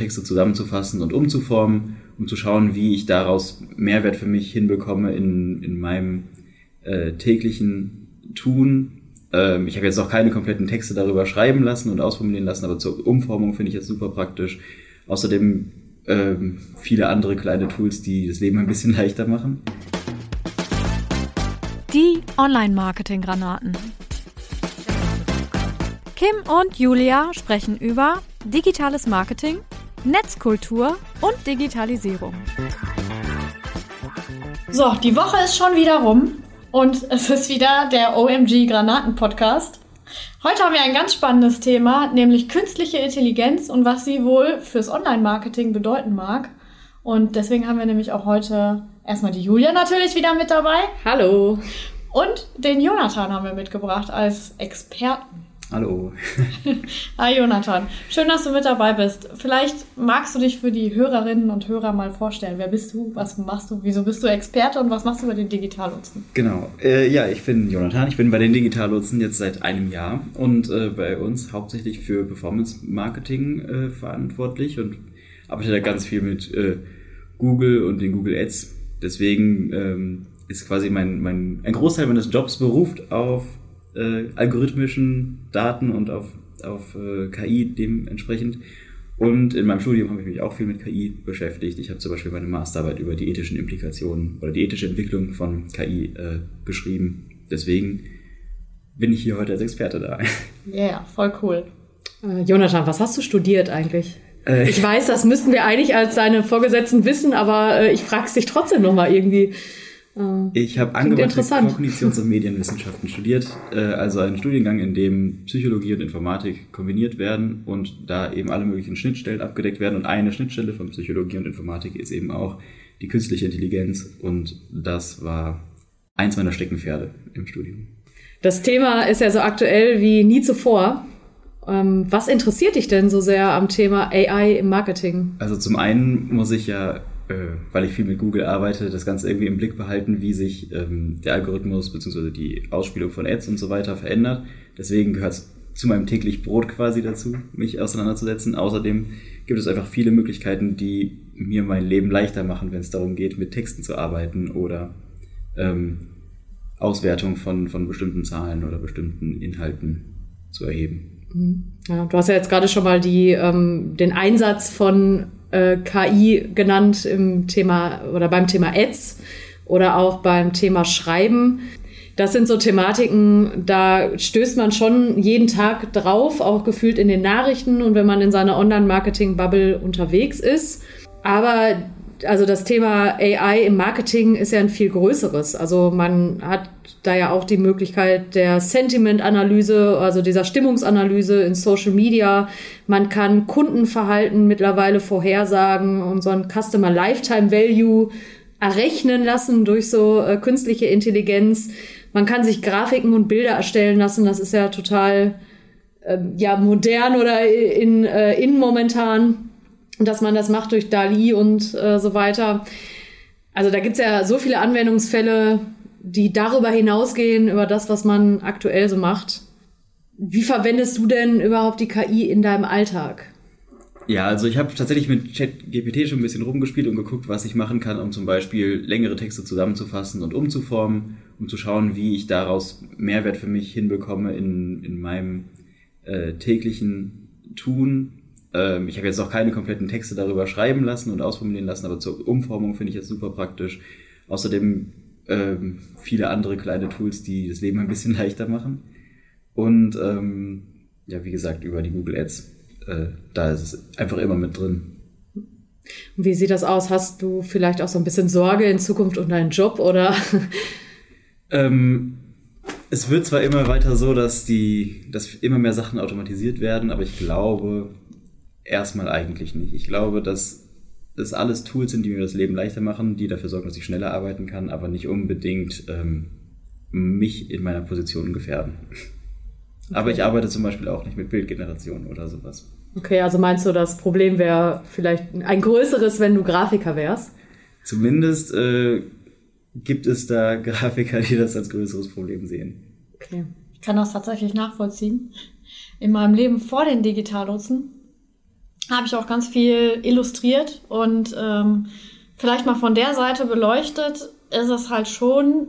Texte zusammenzufassen und umzuformen, um zu schauen, wie ich daraus Mehrwert für mich hinbekomme in, in meinem äh, täglichen Tun. Ähm, ich habe jetzt auch keine kompletten Texte darüber schreiben lassen und ausformulieren lassen, aber zur Umformung finde ich jetzt super praktisch. Außerdem ähm, viele andere kleine Tools, die das Leben ein bisschen leichter machen. Die Online-Marketing-Granaten. Kim und Julia sprechen über digitales Marketing, Netzkultur und Digitalisierung. So, die Woche ist schon wieder rum und es ist wieder der OMG Granaten Podcast. Heute haben wir ein ganz spannendes Thema, nämlich künstliche Intelligenz und was sie wohl fürs Online-Marketing bedeuten mag. Und deswegen haben wir nämlich auch heute erstmal die Julia natürlich wieder mit dabei. Hallo. Und den Jonathan haben wir mitgebracht als Experten. Hallo. Hi Jonathan, schön, dass du mit dabei bist. Vielleicht magst du dich für die Hörerinnen und Hörer mal vorstellen. Wer bist du? Was machst du? Wieso bist du Experte und was machst du bei den Digitallotsen? Genau. Äh, ja, ich bin Jonathan. Ich bin bei den Digitallotsen jetzt seit einem Jahr und äh, bei uns hauptsächlich für Performance Marketing äh, verantwortlich und arbeite da ganz viel mit äh, Google und den Google Ads. Deswegen ähm, ist quasi mein, mein, ein Großteil meines Jobs beruft auf äh, algorithmischen Daten und auf, auf äh, KI dementsprechend. Und in meinem Studium habe ich mich auch viel mit KI beschäftigt. Ich habe zum Beispiel meine Masterarbeit über die ethischen Implikationen oder die ethische Entwicklung von KI äh, geschrieben. Deswegen bin ich hier heute als Experte da. Ja, yeah, voll cool. Äh, Jonathan, was hast du studiert eigentlich? Äh, ich weiß, das müssten wir eigentlich als deine Vorgesetzten wissen, aber äh, ich frage es dich trotzdem nochmal irgendwie. Äh, ich habe angewandte Kognitions- und Medienwissenschaften studiert, äh, also einen Studiengang, in dem Psychologie und Informatik kombiniert werden und da eben alle möglichen Schnittstellen abgedeckt werden. Und eine Schnittstelle von Psychologie und Informatik ist eben auch die künstliche Intelligenz und das war eins meiner Steckenpferde im Studium. Das Thema ist ja so aktuell wie nie zuvor. Ähm, was interessiert dich denn so sehr am Thema AI im Marketing? Also zum einen muss ich ja weil ich viel mit Google arbeite, das Ganze irgendwie im Blick behalten, wie sich ähm, der Algorithmus bzw. die Ausspielung von Ads und so weiter verändert. Deswegen gehört es zu meinem täglich Brot quasi dazu, mich auseinanderzusetzen. Außerdem gibt es einfach viele Möglichkeiten, die mir mein Leben leichter machen, wenn es darum geht, mit Texten zu arbeiten oder ähm, Auswertung von, von bestimmten Zahlen oder bestimmten Inhalten zu erheben. Mhm. Ja, du hast ja jetzt gerade schon mal die, ähm, den Einsatz von äh, KI genannt im Thema oder beim Thema Ads oder auch beim Thema Schreiben. Das sind so Thematiken, da stößt man schon jeden Tag drauf, auch gefühlt in den Nachrichten und wenn man in seiner Online-Marketing-Bubble unterwegs ist. Aber also das Thema AI im Marketing ist ja ein viel größeres. Also man hat da ja auch die Möglichkeit der Sentiment-Analyse, also dieser Stimmungsanalyse in Social Media. Man kann Kundenverhalten mittlerweile vorhersagen und so ein Customer Lifetime Value errechnen lassen durch so äh, künstliche Intelligenz. Man kann sich Grafiken und Bilder erstellen lassen. Das ist ja total äh, ja modern oder in, äh, in momentan dass man das macht durch DALI und äh, so weiter. Also da gibt's ja so viele Anwendungsfälle, die darüber hinausgehen, über das, was man aktuell so macht. Wie verwendest du denn überhaupt die KI in deinem Alltag? Ja, also ich habe tatsächlich mit ChatGPT schon ein bisschen rumgespielt und geguckt, was ich machen kann, um zum Beispiel längere Texte zusammenzufassen und umzuformen, um zu schauen, wie ich daraus Mehrwert für mich hinbekomme in, in meinem äh, täglichen Tun ähm, ich habe jetzt auch keine kompletten Texte darüber schreiben lassen und ausformulieren lassen, aber zur Umformung finde ich jetzt super praktisch. Außerdem ähm, viele andere kleine Tools, die das Leben ein bisschen leichter machen. Und ähm, ja, wie gesagt, über die Google Ads, äh, da ist es einfach immer mit drin. Und wie sieht das aus? Hast du vielleicht auch so ein bisschen Sorge in Zukunft um deinen Job oder? ähm, es wird zwar immer weiter so, dass die, dass immer mehr Sachen automatisiert werden, aber ich glaube, erstmal eigentlich nicht. Ich glaube, dass das alles Tools sind, die mir das Leben leichter machen, die dafür sorgen, dass ich schneller arbeiten kann, aber nicht unbedingt ähm, mich in meiner Position gefährden. Okay. Aber ich arbeite zum Beispiel auch nicht mit Bildgeneration oder sowas. Okay, also meinst du, das Problem wäre vielleicht ein größeres, wenn du Grafiker wärst? Zumindest äh, gibt es da Grafiker, die das als größeres Problem sehen. Okay. Ich kann das tatsächlich nachvollziehen. In meinem Leben vor den Digitallotsen habe ich auch ganz viel illustriert und ähm, vielleicht mal von der Seite beleuchtet, ist es halt schon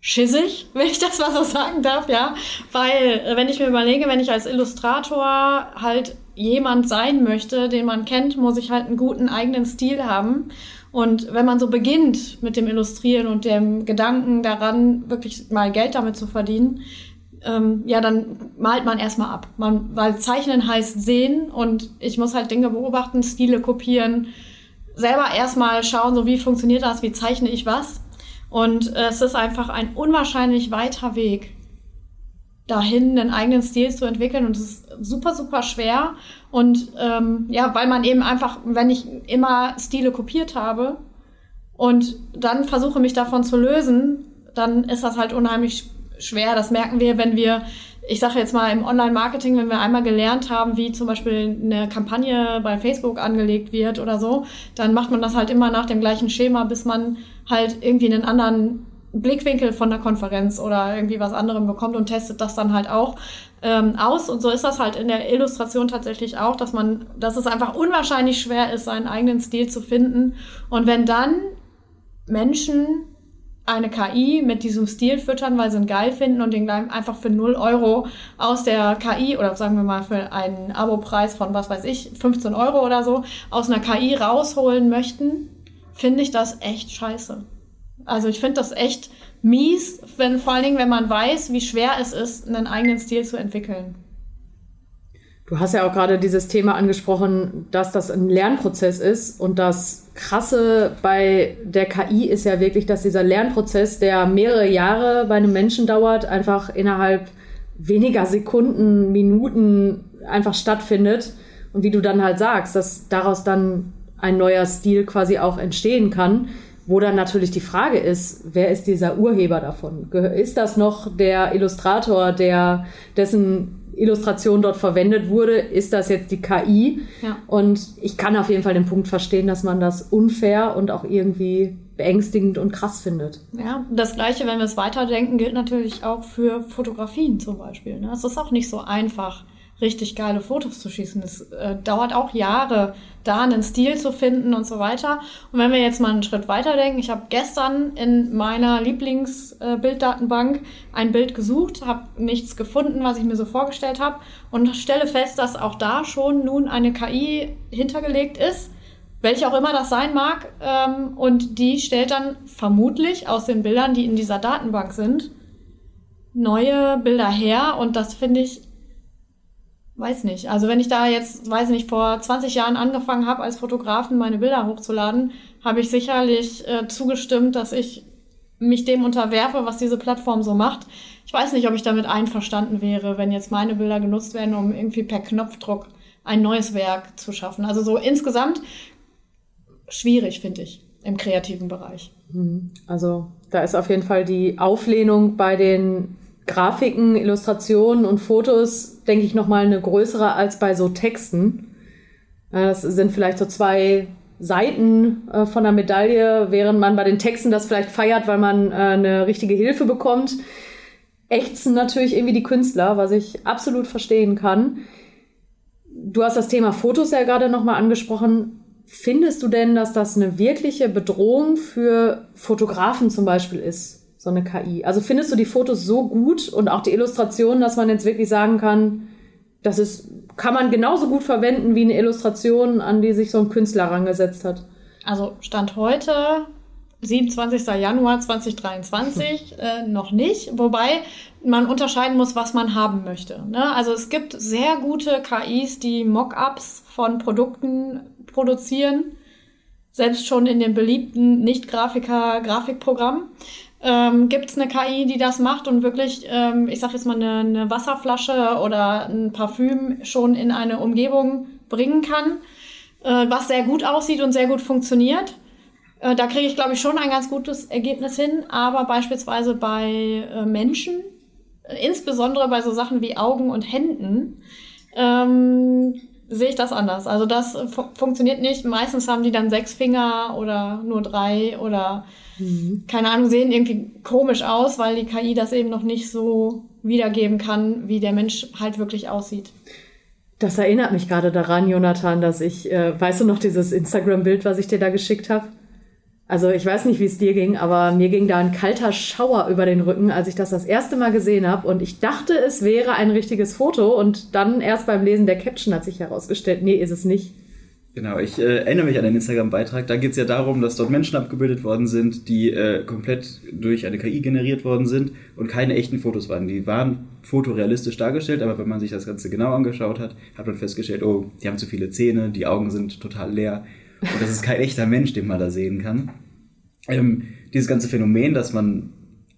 schissig, wenn ich das mal so sagen darf, ja. Weil, äh, wenn ich mir überlege, wenn ich als Illustrator halt jemand sein möchte, den man kennt, muss ich halt einen guten eigenen Stil haben. Und wenn man so beginnt mit dem Illustrieren und dem Gedanken daran, wirklich mal Geld damit zu verdienen, ähm, ja, dann malt man erstmal ab. Man, weil Zeichnen heißt sehen und ich muss halt Dinge beobachten, Stile kopieren, selber erstmal schauen, so wie funktioniert das, wie zeichne ich was. Und äh, es ist einfach ein unwahrscheinlich weiter Weg, dahin einen eigenen Stil zu entwickeln. Und es ist super, super schwer. Und ähm, ja, weil man eben einfach, wenn ich immer Stile kopiert habe und dann versuche, mich davon zu lösen, dann ist das halt unheimlich schwer. Das merken wir, wenn wir, ich sage jetzt mal im Online-Marketing, wenn wir einmal gelernt haben, wie zum Beispiel eine Kampagne bei Facebook angelegt wird oder so, dann macht man das halt immer nach dem gleichen Schema, bis man halt irgendwie einen anderen Blickwinkel von der Konferenz oder irgendwie was anderem bekommt und testet das dann halt auch ähm, aus. Und so ist das halt in der Illustration tatsächlich auch, dass man, dass es einfach unwahrscheinlich schwer ist, seinen eigenen Stil zu finden. Und wenn dann Menschen eine KI mit diesem Stil füttern, weil sie ihn geil finden und den einfach für 0 Euro aus der KI oder sagen wir mal für einen Abo-Preis von was weiß ich, 15 Euro oder so, aus einer KI rausholen möchten, finde ich das echt scheiße. Also ich finde das echt mies, wenn, vor allen Dingen, wenn man weiß, wie schwer es ist, einen eigenen Stil zu entwickeln. Du hast ja auch gerade dieses Thema angesprochen, dass das ein Lernprozess ist und das Krasse bei der KI ist ja wirklich, dass dieser Lernprozess, der mehrere Jahre bei einem Menschen dauert, einfach innerhalb weniger Sekunden, Minuten einfach stattfindet. Und wie du dann halt sagst, dass daraus dann ein neuer Stil quasi auch entstehen kann, wo dann natürlich die Frage ist, wer ist dieser Urheber davon? Ist das noch der Illustrator, der dessen Illustration dort verwendet wurde, ist das jetzt die KI. Ja. Und ich kann auf jeden Fall den Punkt verstehen, dass man das unfair und auch irgendwie beängstigend und krass findet. Ja, das Gleiche, wenn wir es weiterdenken, gilt natürlich auch für Fotografien zum Beispiel. Ne? Es ist auch nicht so einfach richtig geile Fotos zu schießen. Es äh, dauert auch Jahre, da einen Stil zu finden und so weiter. Und wenn wir jetzt mal einen Schritt weiter denken, ich habe gestern in meiner Lieblingsbilddatenbank äh, ein Bild gesucht, habe nichts gefunden, was ich mir so vorgestellt habe und stelle fest, dass auch da schon nun eine KI hintergelegt ist, welche auch immer das sein mag. Ähm, und die stellt dann vermutlich aus den Bildern, die in dieser Datenbank sind, neue Bilder her. Und das finde ich weiß nicht. Also wenn ich da jetzt, weiß nicht, vor 20 Jahren angefangen habe, als Fotografen meine Bilder hochzuladen, habe ich sicherlich äh, zugestimmt, dass ich mich dem unterwerfe, was diese Plattform so macht. Ich weiß nicht, ob ich damit einverstanden wäre, wenn jetzt meine Bilder genutzt werden, um irgendwie per Knopfdruck ein neues Werk zu schaffen. Also so insgesamt schwierig, finde ich, im kreativen Bereich. Mhm. Also da ist auf jeden Fall die Auflehnung bei den Grafiken, Illustrationen und Fotos, denke ich, nochmal eine größere als bei so Texten. Das sind vielleicht so zwei Seiten äh, von der Medaille, während man bei den Texten das vielleicht feiert, weil man äh, eine richtige Hilfe bekommt. Ächzen natürlich irgendwie die Künstler, was ich absolut verstehen kann. Du hast das Thema Fotos ja gerade nochmal angesprochen. Findest du denn, dass das eine wirkliche Bedrohung für Fotografen zum Beispiel ist? So eine KI. Also findest du die Fotos so gut und auch die Illustrationen, dass man jetzt wirklich sagen kann, das ist, kann man genauso gut verwenden wie eine Illustration, an die sich so ein Künstler rangesetzt hat? Also Stand heute, 27. Januar 2023, äh, noch nicht. Wobei man unterscheiden muss, was man haben möchte. Ne? Also es gibt sehr gute KIs, die Mockups von Produkten produzieren. Selbst schon in dem beliebten Nicht-Grafiker-Grafikprogramm ähm, gibt es eine KI, die das macht und wirklich, ähm, ich sag jetzt mal, eine, eine Wasserflasche oder ein Parfüm schon in eine Umgebung bringen kann, äh, was sehr gut aussieht und sehr gut funktioniert. Äh, da kriege ich, glaube ich, schon ein ganz gutes Ergebnis hin, aber beispielsweise bei äh, Menschen, insbesondere bei so Sachen wie Augen und Händen, ähm, sehe ich das anders. Also das fu funktioniert nicht. Meistens haben die dann sechs Finger oder nur drei oder mhm. keine Ahnung, sehen irgendwie komisch aus, weil die KI das eben noch nicht so wiedergeben kann, wie der Mensch halt wirklich aussieht. Das erinnert mich gerade daran, Jonathan, dass ich, äh, weißt du noch, dieses Instagram-Bild, was ich dir da geschickt habe? Also ich weiß nicht, wie es dir ging, aber mir ging da ein kalter Schauer über den Rücken, als ich das das erste Mal gesehen habe. Und ich dachte, es wäre ein richtiges Foto. Und dann erst beim Lesen der Caption hat sich herausgestellt, nee, ist es nicht. Genau, ich äh, erinnere mich an den Instagram-Beitrag. Da geht es ja darum, dass dort Menschen abgebildet worden sind, die äh, komplett durch eine KI generiert worden sind und keine echten Fotos waren. Die waren fotorealistisch dargestellt, aber wenn man sich das Ganze genau angeschaut hat, hat man festgestellt, oh, die haben zu viele Zähne, die Augen sind total leer und das ist kein echter Mensch, den man da sehen kann. Ähm, dieses ganze Phänomen, dass man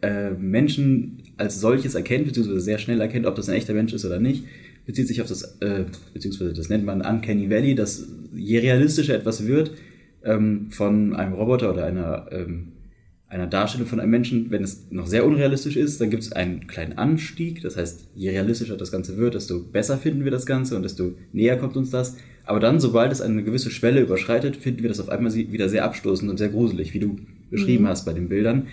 äh, Menschen als solches erkennt, beziehungsweise sehr schnell erkennt, ob das ein echter Mensch ist oder nicht, bezieht sich auf das, äh, beziehungsweise das nennt man Uncanny Valley, dass je realistischer etwas wird ähm, von einem Roboter oder einer, ähm, einer Darstellung von einem Menschen, wenn es noch sehr unrealistisch ist, dann gibt es einen kleinen Anstieg. Das heißt, je realistischer das Ganze wird, desto besser finden wir das Ganze und desto näher kommt uns das. Aber dann, sobald es eine gewisse Schwelle überschreitet, finden wir das auf einmal wieder sehr abstoßend und sehr gruselig, wie du beschrieben mhm. hast bei den Bildern,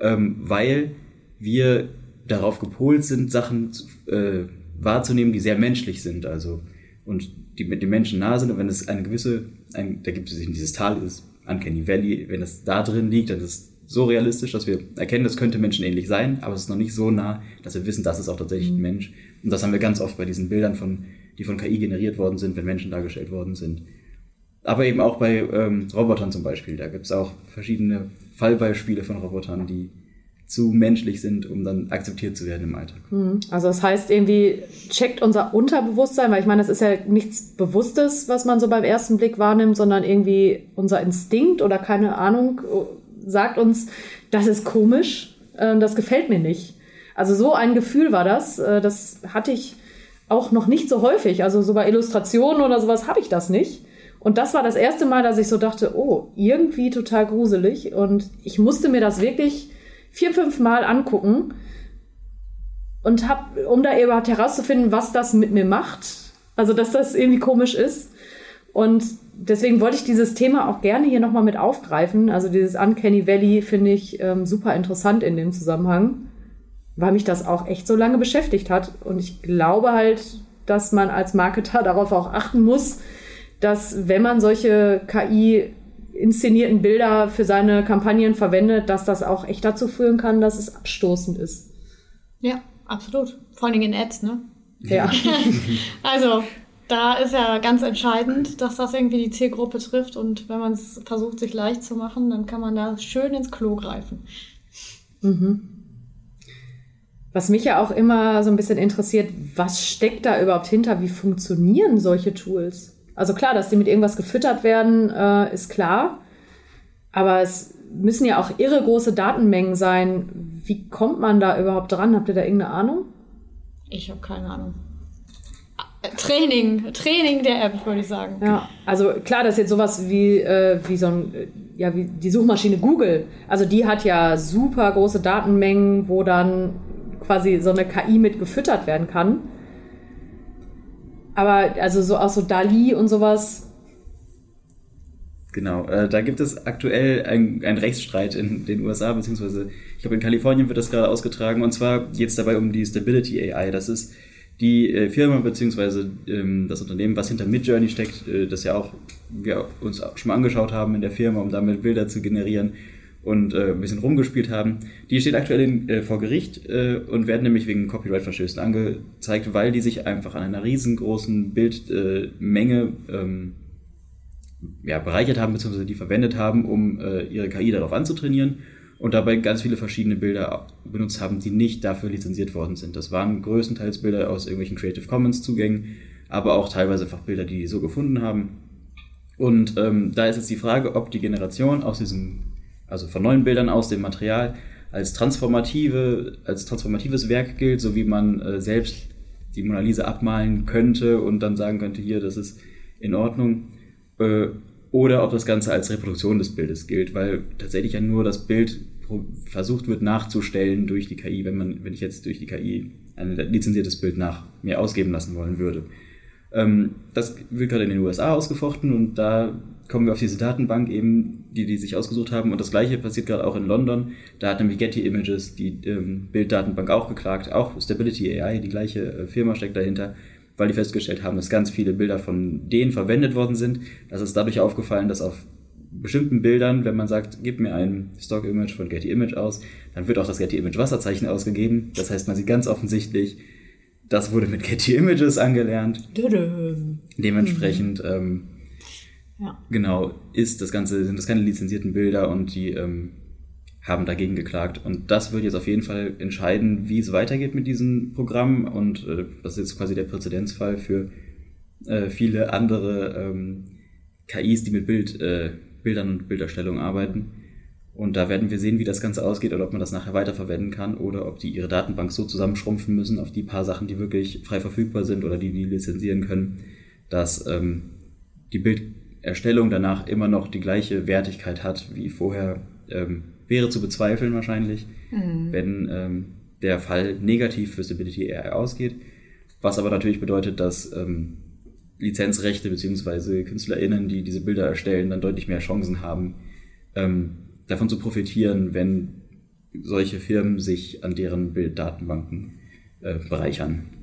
ähm, weil wir darauf gepolt sind, Sachen äh, wahrzunehmen, die sehr menschlich sind, also und die mit den Menschen nah sind. Und wenn es eine gewisse, ein, da gibt es eben dieses Tal, dieses Uncanny Valley, wenn es da drin liegt, dann ist so realistisch, dass wir erkennen, das könnte menschenähnlich sein, aber es ist noch nicht so nah, dass wir wissen, das ist auch tatsächlich mhm. ein Mensch. Und das haben wir ganz oft bei diesen Bildern von, die von KI generiert worden sind, wenn Menschen dargestellt worden sind. Aber eben auch bei ähm, Robotern zum Beispiel. Da gibt es auch verschiedene Fallbeispiele von Robotern, die zu menschlich sind, um dann akzeptiert zu werden im Alltag. Hm. Also das heißt irgendwie, checkt unser Unterbewusstsein, weil ich meine, das ist ja nichts Bewusstes, was man so beim ersten Blick wahrnimmt, sondern irgendwie unser Instinkt oder keine Ahnung sagt uns, das ist komisch, äh, das gefällt mir nicht. Also so ein Gefühl war das, äh, das hatte ich auch noch nicht so häufig. Also so bei Illustrationen oder sowas habe ich das nicht. Und das war das erste Mal, dass ich so dachte, oh, irgendwie total gruselig. Und ich musste mir das wirklich vier, fünf Mal angucken und hab, um da überhaupt herauszufinden, was das mit mir macht. Also, dass das irgendwie komisch ist. Und deswegen wollte ich dieses Thema auch gerne hier nochmal mit aufgreifen. Also dieses Uncanny Valley finde ich ähm, super interessant in dem Zusammenhang, weil mich das auch echt so lange beschäftigt hat. Und ich glaube halt, dass man als Marketer darauf auch achten muss, dass wenn man solche KI inszenierten Bilder für seine Kampagnen verwendet, dass das auch echt dazu führen kann, dass es abstoßend ist. Ja, absolut. Vor allem in Ads, ne? Ja. also, da ist ja ganz entscheidend, dass das irgendwie die Zielgruppe trifft und wenn man es versucht, sich leicht zu machen, dann kann man da schön ins Klo greifen. Mhm. Was mich ja auch immer so ein bisschen interessiert, was steckt da überhaupt hinter? Wie funktionieren solche Tools? Also klar, dass die mit irgendwas gefüttert werden, äh, ist klar. Aber es müssen ja auch irre große Datenmengen sein. Wie kommt man da überhaupt dran? Habt ihr da irgendeine Ahnung? Ich habe keine Ahnung. Training, Training der App, würde ich sagen. Ja, also klar, das ist jetzt sowas wie, äh, wie so ein, ja, wie die Suchmaschine Google. Also die hat ja super große Datenmengen, wo dann quasi so eine KI mit gefüttert werden kann. Aber also so auch so Dali und sowas. Genau, äh, da gibt es aktuell einen Rechtsstreit in den USA, beziehungsweise ich glaube in Kalifornien wird das gerade ausgetragen und zwar geht es dabei um die Stability AI. Das ist die äh, Firma beziehungsweise ähm, das Unternehmen, was hinter Midjourney steckt, äh, das ja auch wir uns schon mal angeschaut haben in der Firma, um damit Bilder zu generieren und äh, ein bisschen rumgespielt haben. Die steht aktuell in, äh, vor Gericht äh, und werden nämlich wegen Copyright-Verstößen angezeigt, weil die sich einfach an einer riesengroßen Bildmenge äh, ähm, ja, bereichert haben, beziehungsweise die verwendet haben, um äh, ihre KI darauf anzutrainieren und dabei ganz viele verschiedene Bilder benutzt haben, die nicht dafür lizenziert worden sind. Das waren größtenteils Bilder aus irgendwelchen Creative Commons Zugängen, aber auch teilweise einfach Bilder, die die so gefunden haben. Und ähm, da ist jetzt die Frage, ob die Generation aus diesem also von neuen Bildern aus dem Material, als transformative, als transformatives Werk gilt, so wie man äh, selbst die Mona Lisa abmalen könnte und dann sagen könnte, hier, das ist in Ordnung. Äh, oder ob das Ganze als Reproduktion des Bildes gilt, weil tatsächlich ja nur das Bild versucht wird nachzustellen durch die KI, wenn man, wenn ich jetzt durch die KI ein lizenziertes Bild nach mir ausgeben lassen wollen würde. Ähm, das wird gerade in den USA ausgefochten und da kommen wir auf diese Datenbank eben, die die sich ausgesucht haben. Und das gleiche passiert gerade auch in London. Da hat nämlich Getty Images die ähm, Bilddatenbank auch geklagt. Auch Stability AI, die gleiche äh, Firma steckt dahinter, weil die festgestellt haben, dass ganz viele Bilder von denen verwendet worden sind. Das ist dadurch aufgefallen, dass auf bestimmten Bildern, wenn man sagt, gib mir ein Stock-Image von Getty Image aus, dann wird auch das Getty Image Wasserzeichen ausgegeben. Das heißt, man sieht ganz offensichtlich, das wurde mit Getty Images angelernt. Dementsprechend, ähm, Ja. genau, ist das Ganze, sind das keine lizenzierten Bilder und die ähm, haben dagegen geklagt. Und das wird jetzt auf jeden Fall entscheiden, wie es weitergeht mit diesem Programm. Und äh, das ist jetzt quasi der Präzedenzfall für äh, viele andere ähm, KIs, die mit Bild, äh, Bildern und Bilderstellung arbeiten. Und da werden wir sehen, wie das Ganze ausgeht oder ob man das nachher weiterverwenden kann oder ob die ihre Datenbank so zusammenschrumpfen müssen auf die paar Sachen, die wirklich frei verfügbar sind oder die die lizenzieren können, dass ähm, die Bilderstellung danach immer noch die gleiche Wertigkeit hat wie vorher. Ähm, wäre zu bezweifeln wahrscheinlich, wenn ähm, der Fall negativ für Stability AI ausgeht. Was aber natürlich bedeutet, dass ähm, Lizenzrechte beziehungsweise KünstlerInnen, die diese Bilder erstellen, dann deutlich mehr Chancen haben, ähm, davon zu profitieren, wenn solche Firmen sich an deren Bilddatenbanken äh, bereichern.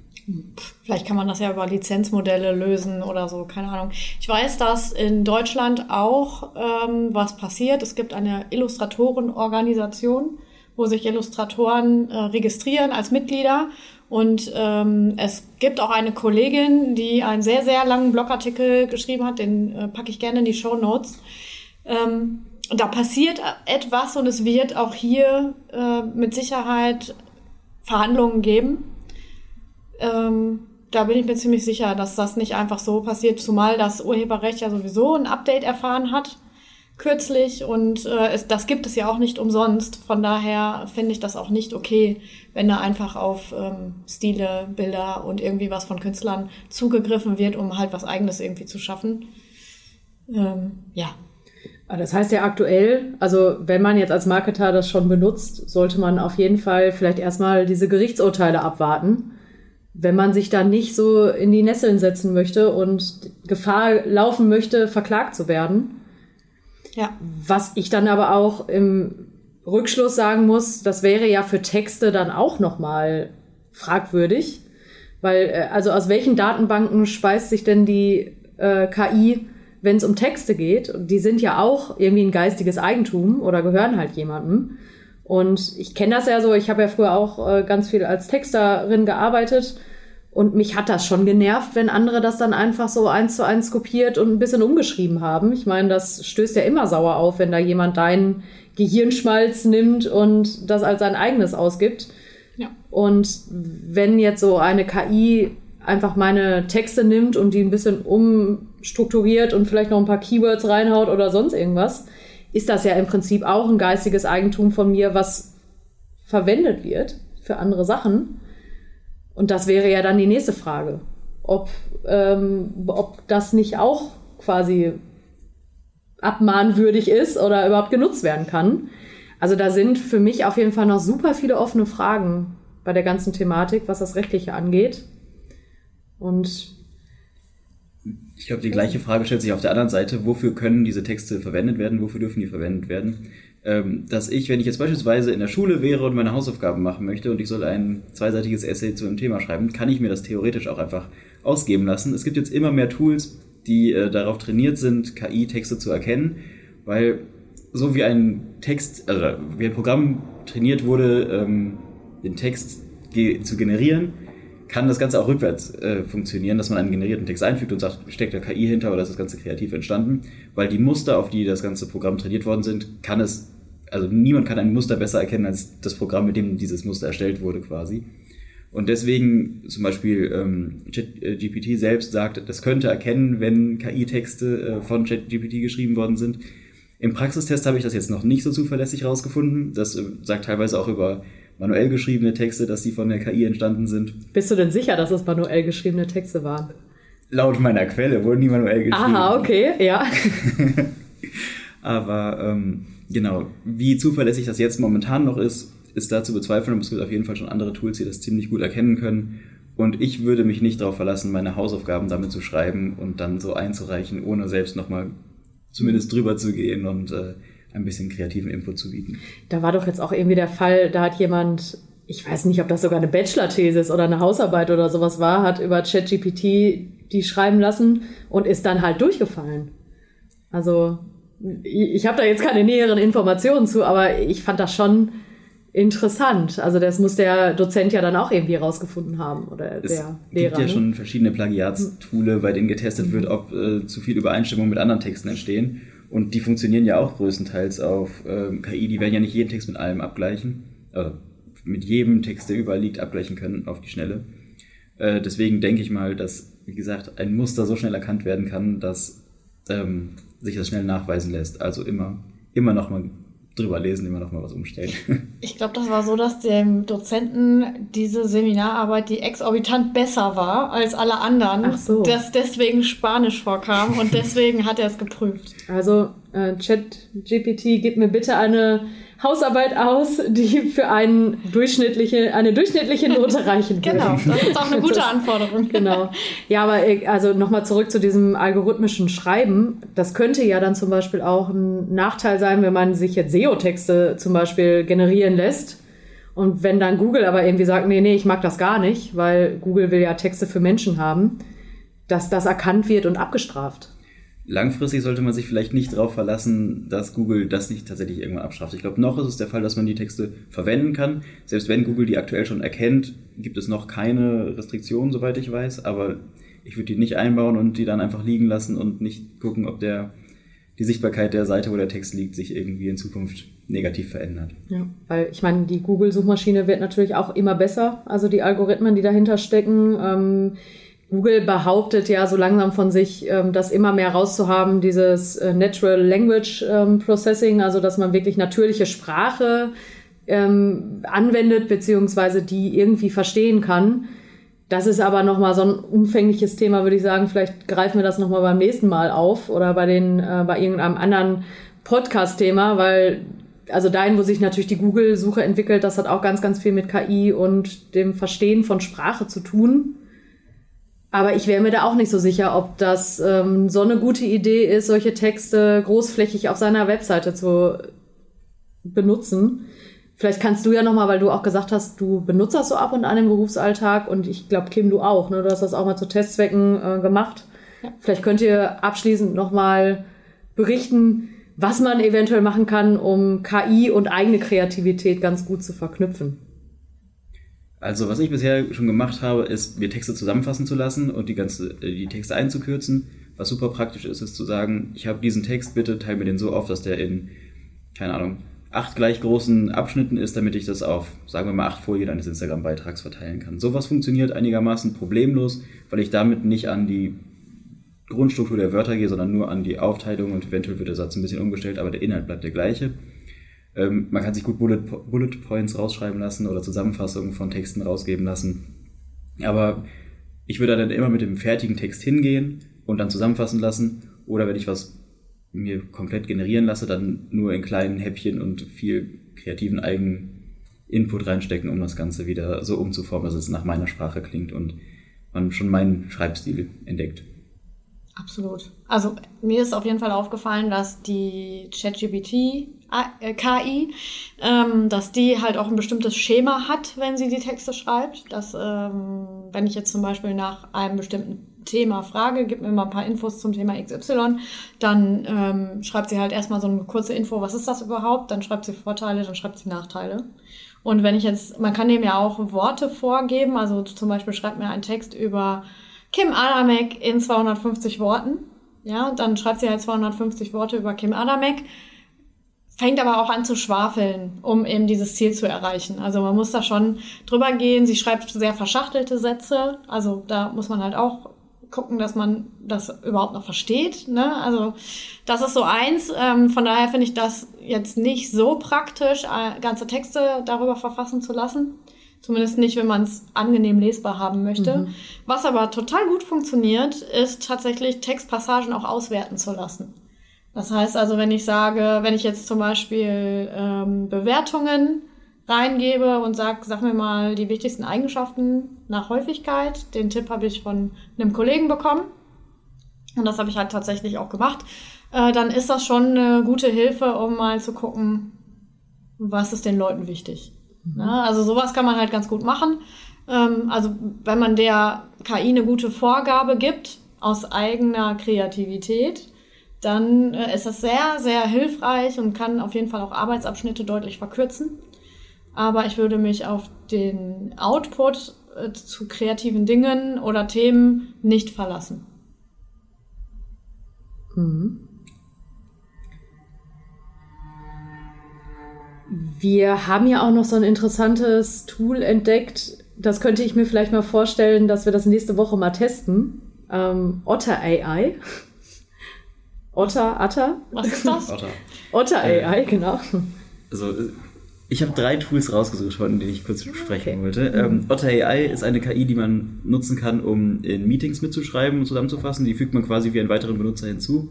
Vielleicht kann man das ja über Lizenzmodelle lösen oder so, keine Ahnung. Ich weiß, dass in Deutschland auch ähm, was passiert. Es gibt eine Illustratorenorganisation, wo sich Illustratoren äh, registrieren als Mitglieder. Und ähm, es gibt auch eine Kollegin, die einen sehr, sehr langen Blogartikel geschrieben hat, den äh, packe ich gerne in die Show Notes. Ähm, da passiert etwas und es wird auch hier äh, mit Sicherheit Verhandlungen geben. Ähm, da bin ich mir ziemlich sicher, dass das nicht einfach so passiert, zumal das Urheberrecht ja sowieso ein Update erfahren hat kürzlich und äh, es, das gibt es ja auch nicht umsonst. Von daher finde ich das auch nicht okay, wenn da einfach auf ähm, Stile, Bilder und irgendwie was von Künstlern zugegriffen wird, um halt was eigenes irgendwie zu schaffen. Ähm, ja, Das heißt ja aktuell, also wenn man jetzt als Marketer das schon benutzt, sollte man auf jeden Fall vielleicht erstmal diese Gerichtsurteile abwarten, wenn man sich da nicht so in die Nesseln setzen möchte und Gefahr laufen möchte, verklagt zu werden. ja. Was ich dann aber auch im Rückschluss sagen muss, das wäre ja für Texte dann auch nochmal fragwürdig. Weil, äh, also aus welchen Datenbanken speist sich denn die äh, KI, wenn es um Texte geht? Und Die sind ja auch irgendwie ein geistiges Eigentum oder gehören halt jemandem. Und ich kenne das ja so, ich habe ja früher auch äh, ganz viel als Texterin gearbeitet. Und mich hat das schon genervt, wenn andere das dann einfach so eins zu eins kopiert und ein bisschen umgeschrieben haben. Ich meine, das stößt ja immer sauer auf, wenn da jemand deinen Gehirnschmalz nimmt und das als sein eigenes ausgibt. Ja. Und wenn jetzt so eine KI einfach meine Texte nimmt und die ein bisschen umstrukturiert und vielleicht noch ein paar Keywords reinhaut oder sonst irgendwas, ist das ja im Prinzip auch ein geistiges Eigentum von mir, was verwendet wird für andere Sachen. Und das wäre ja dann die nächste Frage, ob, ähm, ob das nicht auch quasi abmahnwürdig ist oder überhaupt genutzt werden kann. Also da sind für mich auf jeden Fall noch super viele offene Fragen bei der ganzen Thematik, was das Rechtliche angeht. Und Ich glaube, die gleiche Frage stellt sich auf der anderen Seite. Wofür können diese Texte verwendet werden? Wofür dürfen die verwendet werden? Ähm, dass ich, wenn ich jetzt beispielsweise in der Schule wäre und meine Hausaufgaben machen möchte und ich soll ein zweiseitiges Essay zu einem Thema schreiben, kann ich mir das theoretisch auch einfach ausgeben lassen. Es gibt jetzt immer mehr Tools, die äh, darauf trainiert sind, KI-Texte zu erkennen, weil so wie ein Text, also wie ein Programm trainiert wurde, ähm, den Text ge zu generieren, kann das Ganze auch rückwärts äh, funktionieren, dass man einen generierten Text einfügt und sagt, steckt da KI hinter oder ist das Ganze kreativ entstanden, weil die Muster, auf die das ganze Programm trainiert worden sind, kann es, also niemand kann ein Muster besser erkennen als das Programm, mit dem dieses Muster erstellt wurde quasi. Und deswegen zum Beispiel ähm, ChatGPT selbst sagt, das könnte erkennen, wenn KI-Texte äh, von ChatGPT geschrieben worden sind. Im Praxistest habe ich das jetzt noch nicht so zuverlässig rausgefunden. Das äh, sagt teilweise auch über manuell geschriebene Texte, dass die von der KI entstanden sind. bist du denn sicher, dass es manuell geschriebene Texte waren? Laut meiner Quelle wurden die manuell geschrieben. Aha, okay, ja. Aber ähm, genau, wie zuverlässig das jetzt momentan noch ist, ist da zu bezweifeln. Und es gibt auf jeden Fall schon andere Tools, die das ziemlich gut erkennen können. Und ich würde mich nicht darauf verlassen, meine Hausaufgaben damit zu schreiben und dann so einzureichen, ohne selbst nochmal zumindest drüber zu gehen und äh, ein bisschen kreativen Input zu bieten. Da war doch jetzt auch irgendwie der Fall, da hat jemand ich weiß nicht, ob das sogar eine Bachelor-Thesis oder eine Hausarbeit oder sowas war, hat über ChatGPT die schreiben lassen und ist dann halt durchgefallen. Also ich habe da jetzt keine näheren Informationen zu, aber ich fand das schon interessant. Also das muss der Dozent ja dann auch irgendwie rausgefunden haben oder es der gibt Lehrer. ja ne? schon verschiedene Plagiatstoole, bei denen getestet wird, ob äh, zu viel Übereinstimmung mit anderen Texten entstehen. Und die funktionieren ja auch größtenteils auf ähm, KI. Die werden ja nicht jeden Text mit allem abgleichen. Äh, mit jedem Text, der überall liegt, abgleichen können auf die Schnelle. Äh, deswegen denke ich mal, dass, wie gesagt, ein Muster so schnell erkannt werden kann, dass ähm, sich das schnell nachweisen lässt. Also immer, immer noch mal drüber lesen, immer noch mal was umstellen. Ich glaube, das war so, dass dem Dozenten diese Seminararbeit, die exorbitant besser war als alle anderen, Ach so. dass deswegen Spanisch vorkam und deswegen hat er es geprüft. Also äh, ChatGPT, gib mir bitte eine Hausarbeit aus, die für einen durchschnittliche, eine durchschnittliche Note reichen würde. Genau, das ist auch eine gute Anforderung. Genau. Ja, aber äh, also nochmal zurück zu diesem algorithmischen Schreiben. Das könnte ja dann zum Beispiel auch ein Nachteil sein, wenn man sich jetzt SEO-Texte zum Beispiel generieren lässt. Und wenn dann Google aber irgendwie sagt, nee, nee, ich mag das gar nicht, weil Google will ja Texte für Menschen haben, dass das erkannt wird und abgestraft. Langfristig sollte man sich vielleicht nicht darauf verlassen, dass Google das nicht tatsächlich irgendwann abstraft. Ich glaube, noch ist es der Fall, dass man die Texte verwenden kann. Selbst wenn Google die aktuell schon erkennt, gibt es noch keine Restriktionen, soweit ich weiß. Aber ich würde die nicht einbauen und die dann einfach liegen lassen und nicht gucken, ob der, die Sichtbarkeit der Seite, wo der Text liegt, sich irgendwie in Zukunft negativ verändert. Ja, weil ich meine, die Google-Suchmaschine wird natürlich auch immer besser, also die Algorithmen, die dahinter stecken. Ähm, Google behauptet ja so langsam von sich, ähm, das immer mehr rauszuhaben, dieses äh, Natural Language ähm, Processing, also dass man wirklich natürliche Sprache ähm, anwendet, beziehungsweise die irgendwie verstehen kann. Das ist aber nochmal so ein umfängliches Thema, würde ich sagen. Vielleicht greifen wir das nochmal beim nächsten Mal auf oder bei, den, äh, bei irgendeinem anderen Podcast-Thema, weil also dahin, wo sich natürlich die Google-Suche entwickelt, das hat auch ganz, ganz viel mit KI und dem Verstehen von Sprache zu tun. Aber ich wäre mir da auch nicht so sicher, ob das ähm, so eine gute Idee ist, solche Texte großflächig auf seiner Webseite zu benutzen. Vielleicht kannst du ja nochmal, weil du auch gesagt hast, du benutzt das so ab und an im Berufsalltag und ich glaube, Kim, du auch. Ne? Du hast das auch mal zu Testzwecken äh, gemacht. Vielleicht könnt ihr abschließend nochmal berichten, was man eventuell machen kann, um KI und eigene Kreativität ganz gut zu verknüpfen. Also, was ich bisher schon gemacht habe, ist, mir Texte zusammenfassen zu lassen und die ganze, äh, die Texte einzukürzen. Was super praktisch ist, ist zu sagen, ich habe diesen Text, bitte teile mir den so auf, dass der in, keine Ahnung, acht gleich großen Abschnitten ist, damit ich das auf, sagen wir mal, acht Folien eines Instagram-Beitrags verteilen kann. Sowas funktioniert einigermaßen problemlos, weil ich damit nicht an die Grundstruktur der Wörter gehe, sondern nur an die Aufteilung und eventuell wird der Satz ein bisschen umgestellt, aber der Inhalt bleibt der gleiche. Ähm, man kann sich gut Bullet, Bullet Points rausschreiben lassen oder Zusammenfassungen von Texten rausgeben lassen. Aber ich würde dann immer mit dem fertigen Text hingehen und dann zusammenfassen lassen. Oder wenn ich was mir komplett generieren lasse, dann nur in kleinen Häppchen und viel kreativen eigenen Input reinstecken, um das Ganze wieder so umzuformen, dass es nach meiner Sprache klingt und man schon meinen Schreibstil entdeckt. Absolut. Also mir ist auf jeden Fall aufgefallen, dass die ChatGPT KI, ähm, dass die halt auch ein bestimmtes Schema hat, wenn sie die Texte schreibt. Dass ähm, wenn ich jetzt zum Beispiel nach einem bestimmten Thema frage, gib mir mal ein paar Infos zum Thema XY, dann ähm, schreibt sie halt erstmal so eine kurze Info, was ist das überhaupt? Dann schreibt sie Vorteile, dann schreibt sie Nachteile. Und wenn ich jetzt, man kann dem ja auch Worte vorgeben, also zum Beispiel schreibt mir einen Text über Kim Adamek in 250 Worten. Ja, dann schreibt sie halt 250 Worte über Kim Adamek, fängt aber auch an zu schwafeln, um eben dieses Ziel zu erreichen. Also man muss da schon drüber gehen. Sie schreibt sehr verschachtelte Sätze. Also da muss man halt auch gucken, dass man das überhaupt noch versteht. Ne? Also das ist so eins. Ähm, von daher finde ich das jetzt nicht so praktisch, äh, ganze Texte darüber verfassen zu lassen. Zumindest nicht, wenn man es angenehm lesbar haben möchte. Was aber total gut funktioniert, ist tatsächlich Textpassagen auch auswerten zu lassen. Das heißt also, wenn ich sage, wenn ich jetzt zum Beispiel ähm, Bewertungen reingebe und sag, sag mir mal die wichtigsten Eigenschaften nach Häufigkeit, den Tipp habe ich von einem Kollegen bekommen und das habe ich halt tatsächlich auch gemacht, äh, dann ist das schon eine gute Hilfe, um mal zu gucken, was ist den Leuten wichtig. Ja, also sowas kann man halt ganz gut machen. Ähm, also wenn man der KI eine gute Vorgabe gibt aus eigener Kreativität, dann äh, ist das sehr, sehr hilfreich und kann auf jeden Fall auch Arbeitsabschnitte deutlich verkürzen. Aber ich würde mich auf den Output äh, zu kreativen Dingen oder Themen nicht verlassen. Wir haben ja auch noch so ein interessantes Tool entdeckt. Das könnte ich mir vielleicht mal vorstellen, dass wir das nächste Woche mal testen. Ähm, Otter AI. Otter, Atter? Was ist das? Otter. Otter AI, genau. Also, äh, ich habe drei Tools rausgesucht, von denen ich kurz sprechen Okay. wollte. Ähm, Otter AI ist eine KI, die man nutzen kann, um in Meetings mitzuschreiben und zusammenzufassen. Die fügt man quasi wie einen weiteren Benutzer hinzu.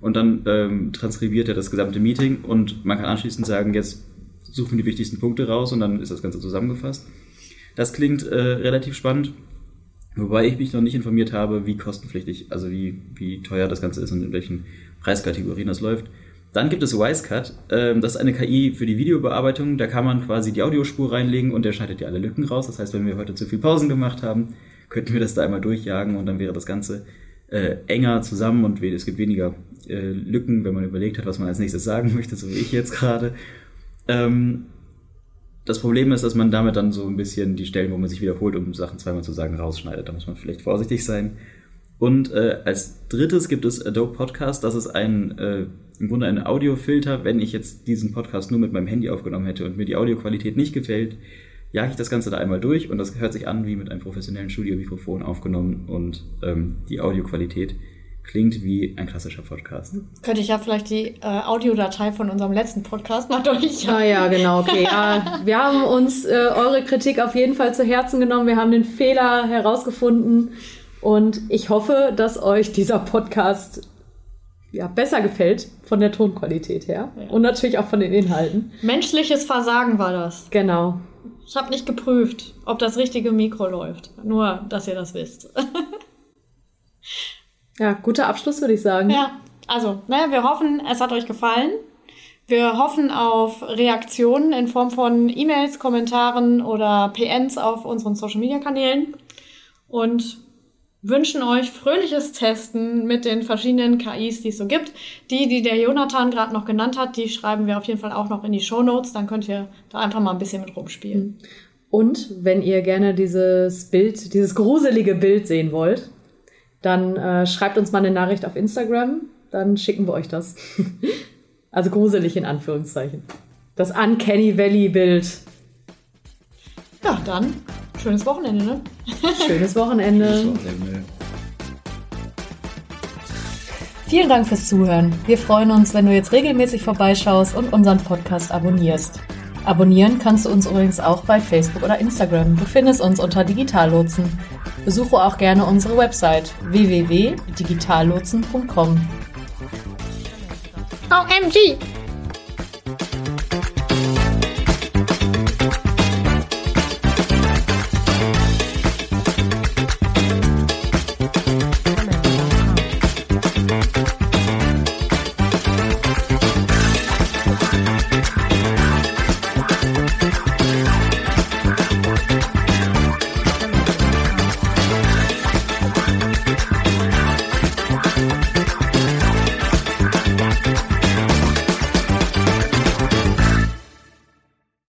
Und dann ähm, transkribiert er das gesamte Meeting und man kann anschließend sagen, jetzt suchen wir die wichtigsten Punkte raus und dann ist das Ganze zusammengefasst. Das klingt äh, relativ spannend, wobei ich mich noch nicht informiert habe, wie kostenpflichtig, also wie, wie teuer das Ganze ist und in welchen Preiskategorien das läuft. Dann gibt es Wisecut, ähm, das ist eine KI für die Videobearbeitung. Da kann man quasi die Audiospur reinlegen und der schneidet ja alle Lücken raus. Das heißt, wenn wir heute zu viel Pausen gemacht haben, könnten wir das da einmal durchjagen und dann wäre das Ganze äh, enger zusammen und es gibt weniger äh, Lücken, wenn man überlegt hat, was man als nächstes sagen möchte, so wie ich jetzt gerade. Ähm, das Problem ist, dass man damit dann so ein bisschen die Stellen, wo man sich wiederholt, um Sachen zweimal zu sagen, rausschneidet. Da muss man vielleicht vorsichtig sein. Und äh, als drittes gibt es Adobe Podcast. Das ist ein äh, im Grunde ein Audiofilter. Wenn ich jetzt diesen Podcast nur mit meinem Handy aufgenommen hätte und mir die Audioqualität nicht gefällt, jage ich das Ganze da einmal durch und das hört sich an wie mit einem professionellen Studiomikrofon aufgenommen und ähm, die Audioqualität klingt wie ein klassischer Podcast. Könnte ich ja vielleicht die äh, Audiodatei von unserem letzten Podcast mal durch. Ah ja, genau, okay. Ja, wir haben uns äh, eure Kritik auf jeden Fall zu Herzen genommen. Wir haben den Fehler herausgefunden und ich hoffe, dass euch dieser Podcast ja, besser gefällt von der Tonqualität her Ja. und natürlich auch von den Inhalten. Menschliches Versagen war das. Genau. Ich habe nicht geprüft, ob das richtige Mikro läuft. Nur, dass ihr das wisst. Ja, guter Abschluss würde ich sagen. ja, also, ne, wir hoffen, es hat euch gefallen. Wir hoffen auf Reaktionen in Form von E-Mails, Kommentaren oder PNs auf unseren Social-Media-Kanälen und wünschen euch fröhliches Testen mit den verschiedenen KIs, die es so gibt. Die, die der Jonathan gerade noch genannt hat, die schreiben wir auf jeden Fall auch noch in die Show Notes. Dann könnt ihr da einfach mal ein bisschen mit rumspielen. Und wenn ihr gerne dieses Bild, dieses gruselige Bild sehen wollt, dann äh, schreibt uns mal eine Nachricht auf Instagram, dann schicken wir euch das. also gruselig in Anführungszeichen. Das Uncanny Valley Bild. Ja, dann schönes Wochenende, ne? Schönes Wochenende. Das Wochenende. Vielen Dank fürs Zuhören. Wir freuen uns, wenn du jetzt regelmäßig vorbeischaust und unseren Podcast abonnierst. Abonnieren kannst du uns übrigens auch bei Facebook oder Instagram. Du findest uns unter Digitallotsen. Besuche auch gerne unsere Website www.digitallotsen.com. OMG!